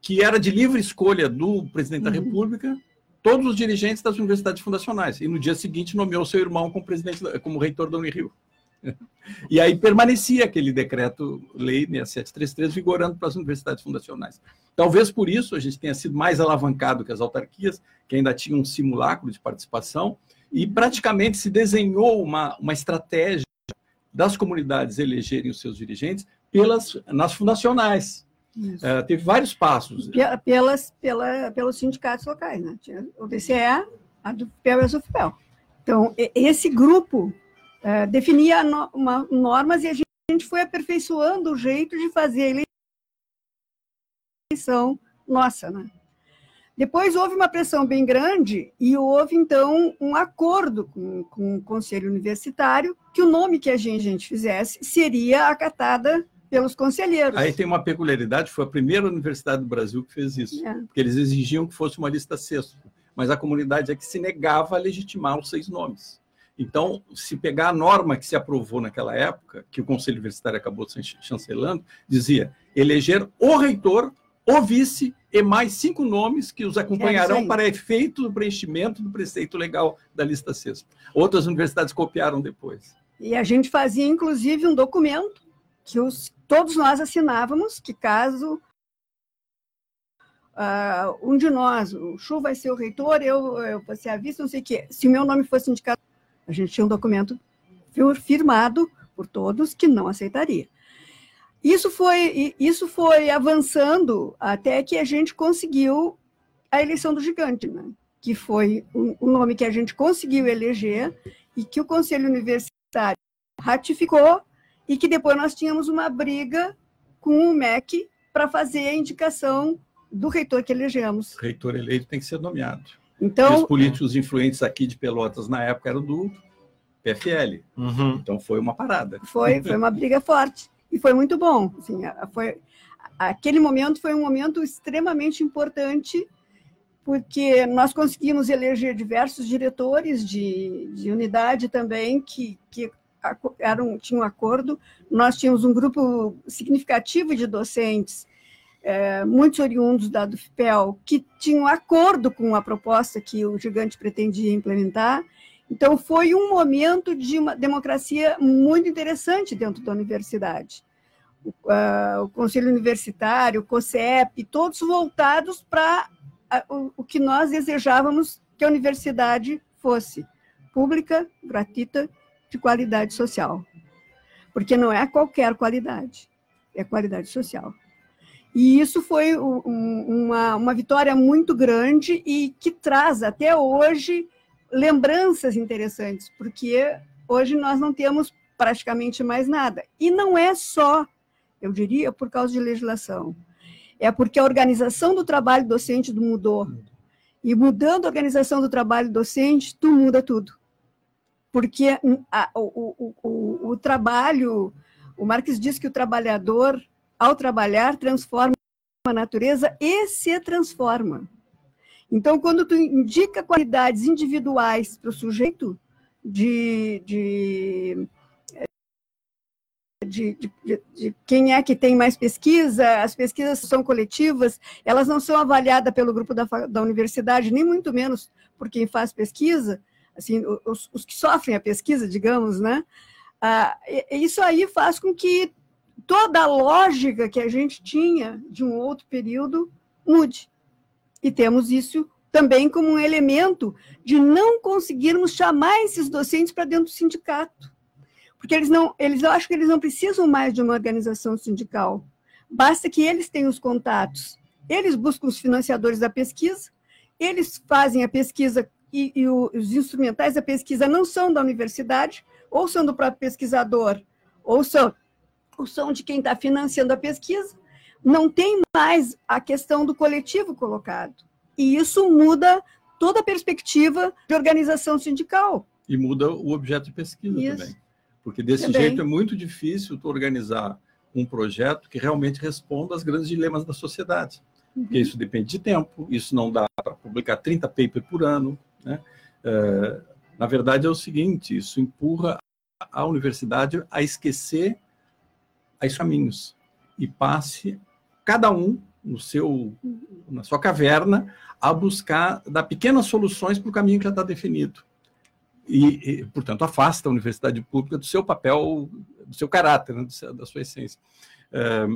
que era de livre escolha do presidente da uhum. República, todos os dirigentes das universidades fundacionais. E no dia seguinte nomeou seu irmão como presidente, como reitor da Unirio. [LAUGHS] E aí permanecia aquele decreto-lei 6733 vigorando para as universidades fundacionais. Talvez por isso a gente tenha sido mais alavancado que as autarquias, que ainda tinham um simulacro de participação, e praticamente se desenhou uma, uma estratégia das comunidades elegerem os seus dirigentes pelas, nas fundacionais. Uh, teve vários passos. Pelas, pela, pelos sindicatos locais, né? Tinha o DCE, a do FPEL e a SUFPEL. Então, esse grupo uh, definia no, uma, normas e a gente, a gente foi aperfeiçoando o jeito de fazer a eleição nossa, né? Depois houve uma pressão bem grande e houve, então, um acordo com, com o Conselho Universitário que o nome que a gente, a gente fizesse seria acatada pelos conselheiros. Aí tem uma peculiaridade, foi a primeira universidade do Brasil que fez isso, é. porque eles exigiam que fosse uma lista sexta, mas a comunidade é que se negava a legitimar os seis nomes. Então, se pegar a norma que se aprovou naquela época, que o Conselho Universitário acabou chancelando, dizia eleger o reitor, o vice e mais cinco nomes que os acompanharão é para efeito do preenchimento do preceito legal da lista sexta. Outras universidades copiaram depois. E a gente fazia, inclusive, um documento que os, todos nós assinávamos que caso uh, um de nós, o Chu vai ser o reitor, eu, eu vou ser a vice, não sei o quê. Se o meu nome fosse indicado, a gente tinha um documento firmado por todos que não aceitaria. Isso foi, isso foi avançando até que a gente conseguiu a eleição do gigante, né? que foi o um, nome que a gente conseguiu eleger e que o Conselho Universitário ratificou e que depois nós tínhamos uma briga com o MEC para fazer a indicação do reitor que elegemos. O reitor eleito tem que ser nomeado. Então, os políticos influentes aqui de Pelotas na época eram do PFL. Uhum. Então foi uma parada. Foi, foi uma briga forte e foi muito bom. Assim, foi, aquele momento foi um momento extremamente importante porque nós conseguimos eleger diversos diretores de, de unidade também que, que era um, tinha um acordo, nós tínhamos um grupo significativo de docentes, é, muitos oriundos da DUFPEL, que tinham acordo com a proposta que o gigante pretendia implementar. Então, foi um momento de uma democracia muito interessante dentro da universidade. O, uh, o Conselho Universitário, o COSEP, todos voltados para o, o que nós desejávamos que a universidade fosse pública, gratuita de qualidade social. Porque não é qualquer qualidade, é qualidade social. E isso foi um, uma, uma vitória muito grande e que traz até hoje lembranças interessantes, porque hoje nós não temos praticamente mais nada. E não é só, eu diria, por causa de legislação. É porque a organização do trabalho docente mudou. E mudando a organização do trabalho docente, tu muda tudo porque a, o, o, o, o trabalho, o Marx diz que o trabalhador, ao trabalhar, transforma a natureza e se transforma. Então, quando tu indica qualidades individuais para o sujeito de, de de, de, de, quem é que tem mais pesquisa, as pesquisas são coletivas, elas não são avaliadas pelo grupo da, da universidade, nem muito menos por quem faz pesquisa, assim, os, os que sofrem a pesquisa, digamos, né? Ah, isso aí faz com que toda a lógica que a gente tinha de um outro período mude. E temos isso também como um elemento de não conseguirmos chamar esses docentes para dentro do sindicato. Porque eles não, eles eu acho que eles não precisam mais de uma organização sindical. Basta que eles tenham os contatos. Eles buscam os financiadores da pesquisa, eles fazem a pesquisa e, e os instrumentais da pesquisa não são da universidade, ou são do próprio pesquisador, ou são, ou são de quem está financiando a pesquisa, não tem mais a questão do coletivo colocado. E isso muda toda a perspectiva de organização sindical. E muda o objeto de pesquisa isso. também. porque desse Também. jeito é muito difícil tu organizar um projeto que realmente responda aos grandes dilemas da sociedade. Porque isso depende de tempo, isso não dá para publicar 30 papers por ano. Né? É, na verdade, é o seguinte: isso empurra a universidade a esquecer os caminhos e passe cada um no seu na sua caverna a buscar dar pequenas soluções para o caminho que já está definido. E, e, portanto afasta a universidade pública do seu papel do seu caráter né, da sua essência. É,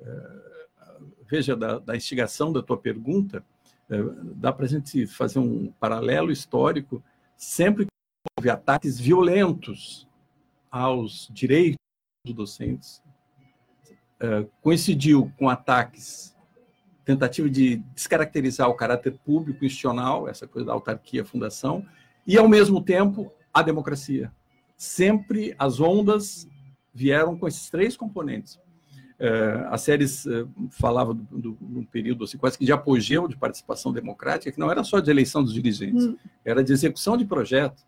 é, veja da, da instigação da tua pergunta é, dá para a gente fazer um paralelo histórico. Sempre que houve ataques violentos aos direitos docentes eh, coincidiu com ataques, tentativa de descaracterizar o caráter público institucional, essa coisa da autarquia, fundação, e, ao mesmo tempo, a democracia. Sempre as ondas vieram com esses três componentes. Eh, as séries falavam do, do, de um período assim, quase que de apogeu de participação democrática, que não era só de eleição dos dirigentes, Hum. era de execução de projeto.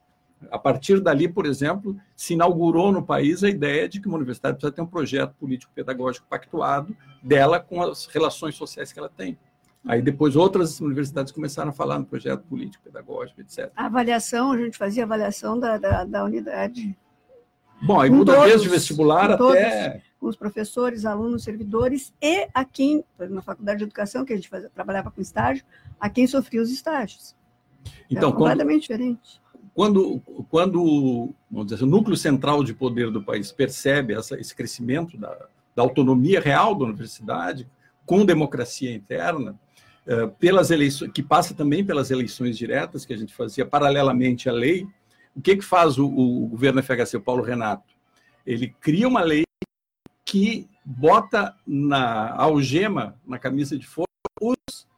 A partir dali, por exemplo, se inaugurou no país a ideia de que uma universidade precisa ter um projeto político-pedagógico pactuado dela com as relações sociais que ela tem. Aí depois outras universidades começaram a falar no projeto político-pedagógico, etc. A avaliação, a gente fazia avaliação da, da, da unidade Bom, aí todos, desde o vestibular até... com os professores, alunos, servidores e a quem, na faculdade de educação, que a gente fazia, trabalhava com estágio, a quem sofria os estágios. Então, é quando, completamente diferente. Quando, quando assim, o núcleo central de poder do país percebe essa, esse crescimento da, da autonomia real da universidade, com democracia interna, eh, pelas eleições, que passa também pelas eleições diretas que a gente fazia paralelamente à lei, o que, que faz o, o governo FHC, o Paulo Renato? Ele cria uma lei que bota na algema, na camisa de força, os,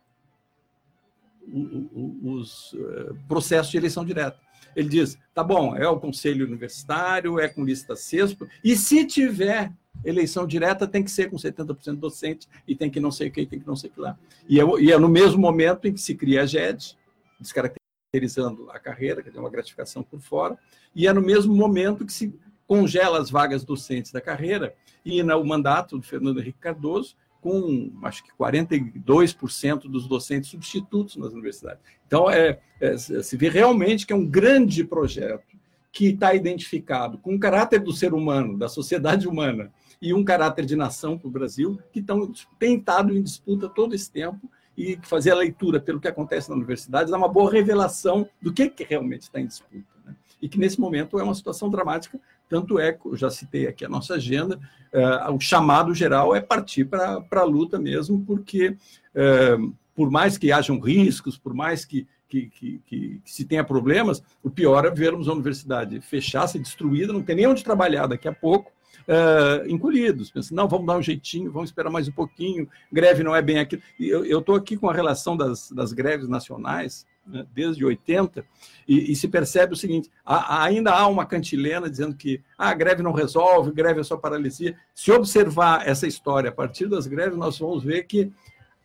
o- o- os eh, processos de eleição direta. Ele diz: tá bom, é o conselho universitário, é com lista CESP, e se tiver eleição direta, tem que ser com 70% docente, e tem que não sei o que, tem que não sei o que lá. E é, e é no mesmo momento em que se cria a GED, descaracterizando a carreira, que tem uma gratificação por fora, e é no mesmo momento que se congela as vagas docentes da carreira, e no mandato do Fernando Henrique Cardoso, com acho que 42% dos docentes substitutos nas universidades. Então, é, é, se vê realmente que é um grande projeto que está identificado com o caráter do ser humano, da sociedade humana, e um caráter de nação para o Brasil, que tão, tem estado em disputa todo esse tempo, e fazer a leitura pelo que acontece na universidade dá uma boa revelação do que, que realmente está em disputa. né? E que, nesse momento, é uma situação dramática, tanto é, que já citei aqui a nossa agenda, eh, o chamado geral é partir para a luta mesmo, porque eh, por mais que hajam riscos, por mais que, que, que, que- se tenha problemas, o pior é vermos a universidade fechar, ser destruída, não ter nem onde trabalhar daqui a pouco, eh, encolhidos, pensando, não, vamos dar um jeitinho, vamos esperar mais um pouquinho, greve não é bem aquilo. Eu estou aqui com a relação das, das greves nacionais, desde 80, e, e se percebe o seguinte: há- ainda há uma cantilena dizendo que ah, a greve não resolve, greve é só paralisia. Se observar essa história a partir das greves, nós vamos ver que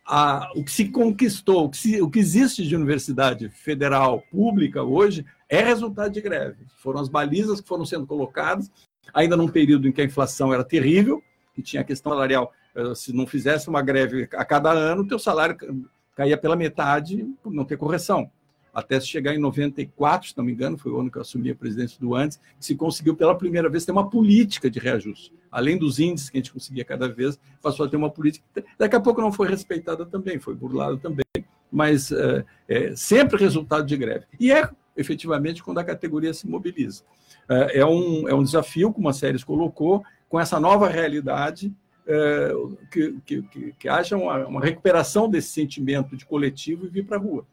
a- o que se conquistou, o que, se- o que existe de universidade federal pública hoje é resultado de greve. Foram as balizas que foram sendo colocadas, ainda num período em que a inflação era terrível, e tinha a questão salarial. eh, Se não fizesse uma greve a cada ano, o teu salário caía pela metade por não ter correção. Até chegar em 94, se não me engano, foi o ano que eu assumi a presidência do antes, que se conseguiu pela primeira vez ter uma política de reajuste. Além dos índices que a gente conseguia cada vez, passou a ter uma política. Daqui a pouco não foi respeitada também, foi burlada também, mas é, é sempre resultado de greve. E é efetivamente quando a categoria se mobiliza. É, é um, é um desafio, como a Séries colocou, com essa nova realidade, é, que, que, que, haja uma, uma recuperação desse sentimento de coletivo e vir para a rua.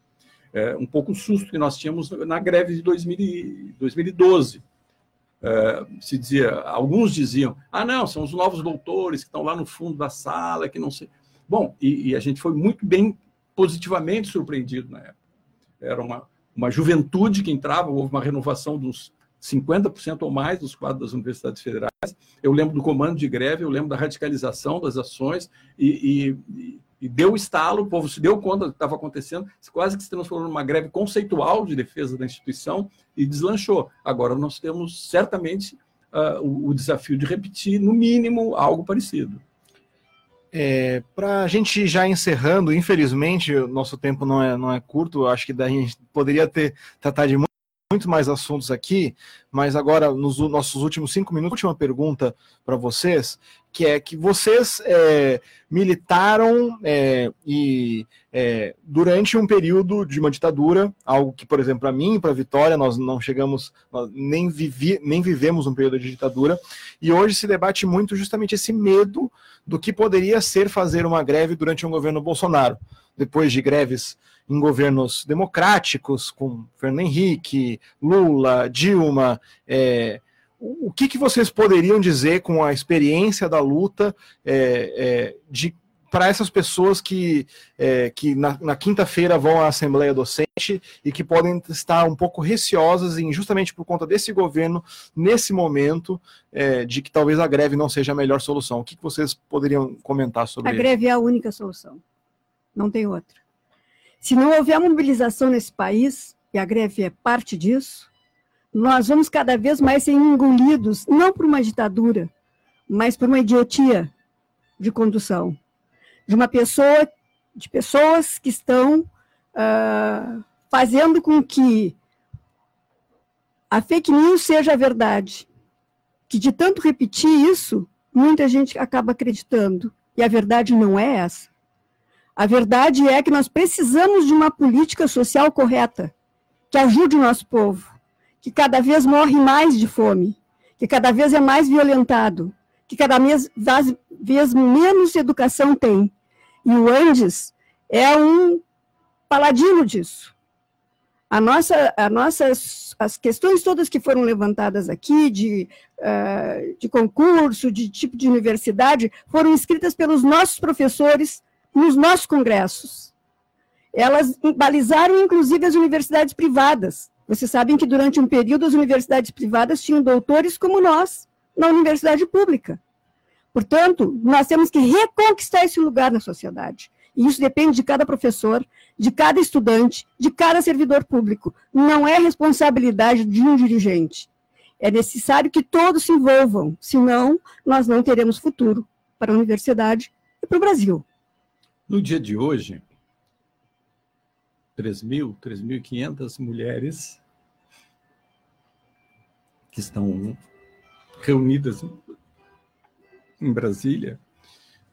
É, um pouco o susto que nós tínhamos na greve de 2000 e 2012. É, se dizia, alguns diziam, ah, não, são os novos doutores que estão lá no fundo da sala, que não sei. Bom, e, e a gente foi muito bem positivamente surpreendido na época. Era uma, uma juventude que entrava, houve uma renovação dos 50% ou mais dos quadros das universidades federais. Eu lembro do comando de greve, eu lembro da radicalização das ações e, e, e deu estalo, o povo se deu conta do que estava acontecendo, quase que se transformou numa greve conceitual de defesa da instituição e deslanchou. Agora nós temos certamente uh, o, o, desafio de repetir, no mínimo, algo parecido. É, Para a gente já encerrando, infelizmente, o nosso tempo não é, não é curto, acho que daí a gente poderia ter tratado de muito mais assuntos aqui, mas agora, nos nossos últimos cinco minutos, última pergunta para vocês, que é que vocês é, militaram é, e é, durante um período de uma ditadura, algo que, por exemplo, para mim, para a Vitória, nós não chegamos, nós nem, vivi, nem vivemos um período de ditadura, e hoje se debate muito justamente esse medo do que poderia ser fazer uma greve durante um governo Bolsonaro, depois de greves em governos democráticos, com Fernando Henrique, Lula, Dilma. É, o que, que vocês poderiam dizer com a experiência da luta é, é, de para essas pessoas que, é, que na, na quinta-feira vão à Assembleia Docente e que podem estar um pouco receosas em, justamente por conta desse governo, nesse momento, é, de que talvez a greve não seja a melhor solução. O que, que vocês poderiam comentar sobre isso? A greve é a única solução. Não tem outra. Se não houver mobilização nesse país, e a greve é parte disso, nós vamos cada vez mais ser engolidos, não por uma ditadura, mas por uma idiotia de condução. De uma pessoa, de pessoas que estão uh, fazendo com que a fake news seja a verdade. Que de tanto repetir isso, muita gente acaba acreditando. E a verdade não é essa. A verdade é que nós precisamos de uma política social correta, que ajude o nosso povo, que cada vez morre mais de fome, que cada vez é mais violentado, que cada vez, menos educação tem. E o Andes é um paladino disso. A nossa, a nossas, as questões todas que foram levantadas aqui, de, uh, de concurso, de tipo de universidade, foram escritas pelos nossos professores nos nossos congressos. Elas balizaram, inclusive, as universidades privadas. Vocês sabem que, durante um período, as universidades privadas tinham doutores como nós, na universidade pública. Portanto, nós temos que reconquistar esse lugar na sociedade. E isso depende de cada professor, de cada estudante, de cada servidor público. Não é responsabilidade de um dirigente. É necessário que todos se envolvam, senão nós não teremos futuro para a universidade e para o Brasil. No dia de hoje, 3.000, 3.500 mulheres que estão reunidas em Brasília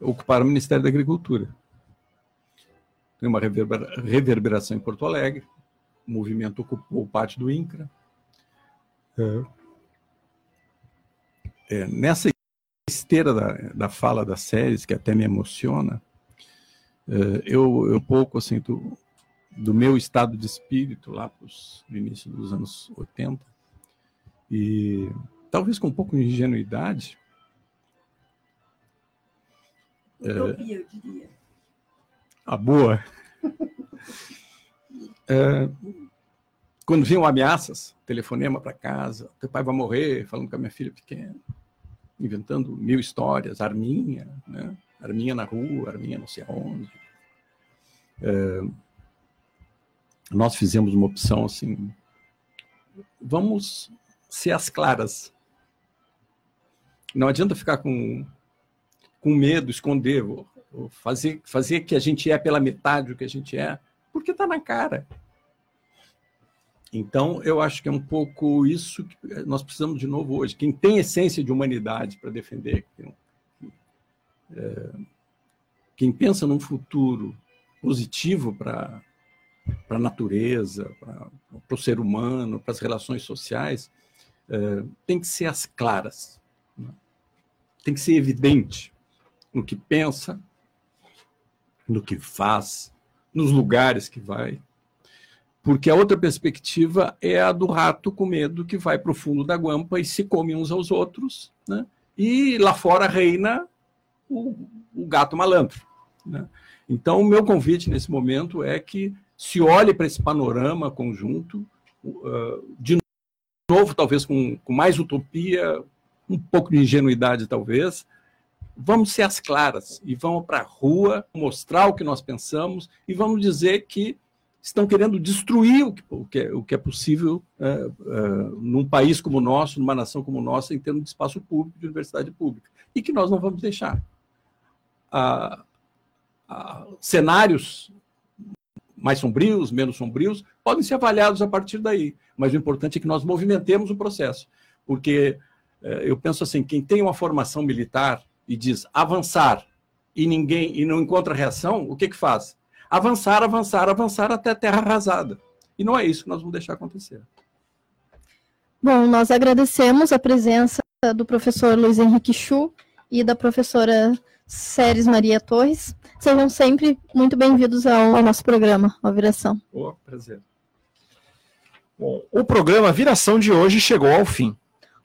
ocuparam o Ministério da Agricultura. Tem uma reverberação em Porto Alegre, o movimento ocupou parte do INCRA. É. É, nessa esteira da, da fala das séries, que até me emociona, eu, eu pouco assim do, do meu estado de espírito lá pros, no início dos anos 80 e talvez com um pouco de ingenuidade Utopia, eu diria. A boa. é, [LAUGHS] quando vinham ameaças, telefonema para casa, teu pai vai morrer, falando com a minha filha pequena, inventando mil histórias, arminha, né? Arminha na rua, arminha não sei aonde. É, nós fizemos uma opção assim, vamos ser as claras. Não adianta ficar com, com medo, esconder, fazer, fazer que a gente é pela metade o que a gente é, porque está na cara. Então, eu acho que é um pouco isso que nós precisamos de novo hoje. Quem tem essência de humanidade para defender, é, quem pensa num futuro positivo para a natureza, para o ser humano, para as relações sociais, é, tem que ser as claras. Né? Tem que ser evidente no que pensa, no que faz, nos lugares que vai. Porque a outra perspectiva é a do rato com medo que vai para o fundo da guampa e se come uns aos outros, né? e lá fora reina o, o gato malandro. Né? Então, o meu convite nesse momento é que se olhe para esse panorama conjunto, uh, de novo, talvez com, com mais utopia, um pouco de ingenuidade, talvez. Vamos ser as claras e vamos para a rua mostrar o que nós pensamos e vamos dizer que estão querendo destruir o que, o que, é, o que é possível é, é, num país como o nosso, numa nação como a nossa, em termos de espaço público, de universidade pública, e que nós não vamos deixar. Ah, ah, cenários mais sombrios, menos sombrios, podem ser avaliados a partir daí, mas o importante é que nós movimentemos o processo, porque é, eu penso assim, quem tem uma formação militar e diz avançar e ninguém e não encontra reação, o que que faz? avançar, avançar, avançar até terra arrasada. E não é isso que nós vamos deixar acontecer. Bom, nós agradecemos a presença do professor Luiz Henrique Chu e da professora Séries Maria Torres. Sejam sempre muito bem-vindos ao, ao, nosso programa, a Viração. Oh, prazer. Bom, o programa Viração de hoje chegou ao fim.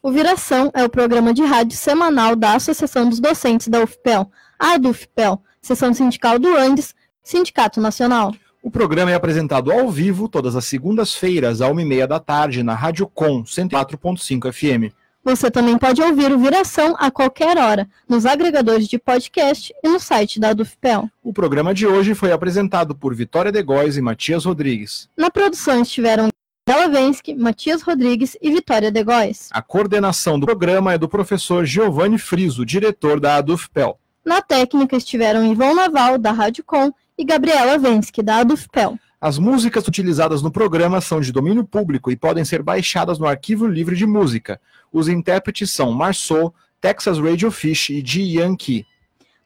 O Viração é o programa de rádio semanal da Associação dos Docentes da UFPEL, a ADUFPEL, Seção Sindical do Andes, Sindicato Nacional. O programa é apresentado ao vivo todas as segundas-feiras, à uma e meia da tarde, na Rádio Com 104.5 FM. Você também pode ouvir o Viração a qualquer hora, nos agregadores de podcast e no site da Dufpel. O programa de hoje foi apresentado por Vitória De Góes e Matias Rodrigues. Na produção estiveram Bela Vensky, Matias Rodrigues e Vitória De Góes. A coordenação do programa é do professor Giovanni Friso, diretor da ADUFPEL. Na técnica estiveram Ivon Naval, da Rádio Com, e Gabriela Vensky, da Adufpel. As músicas utilizadas no programa são de domínio público e podem ser baixadas no Arquivo Livre de Música. Os intérpretes são Marceau, Texas Radio Fish e Ji Yankee.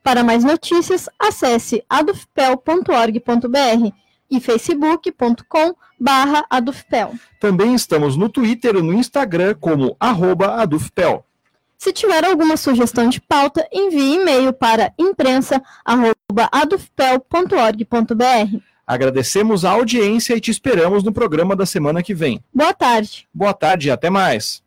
Para mais notícias, acesse adufpel.org.br e facebook.com barra adufpel. Também estamos no Twitter e no Instagram como arroba adufpel. Se tiver alguma sugestão de pauta, envie e-mail para imprensa@adufpel.org.br. Agradecemos a audiência e te esperamos no programa da semana que vem. Boa tarde. Boa tarde e até mais.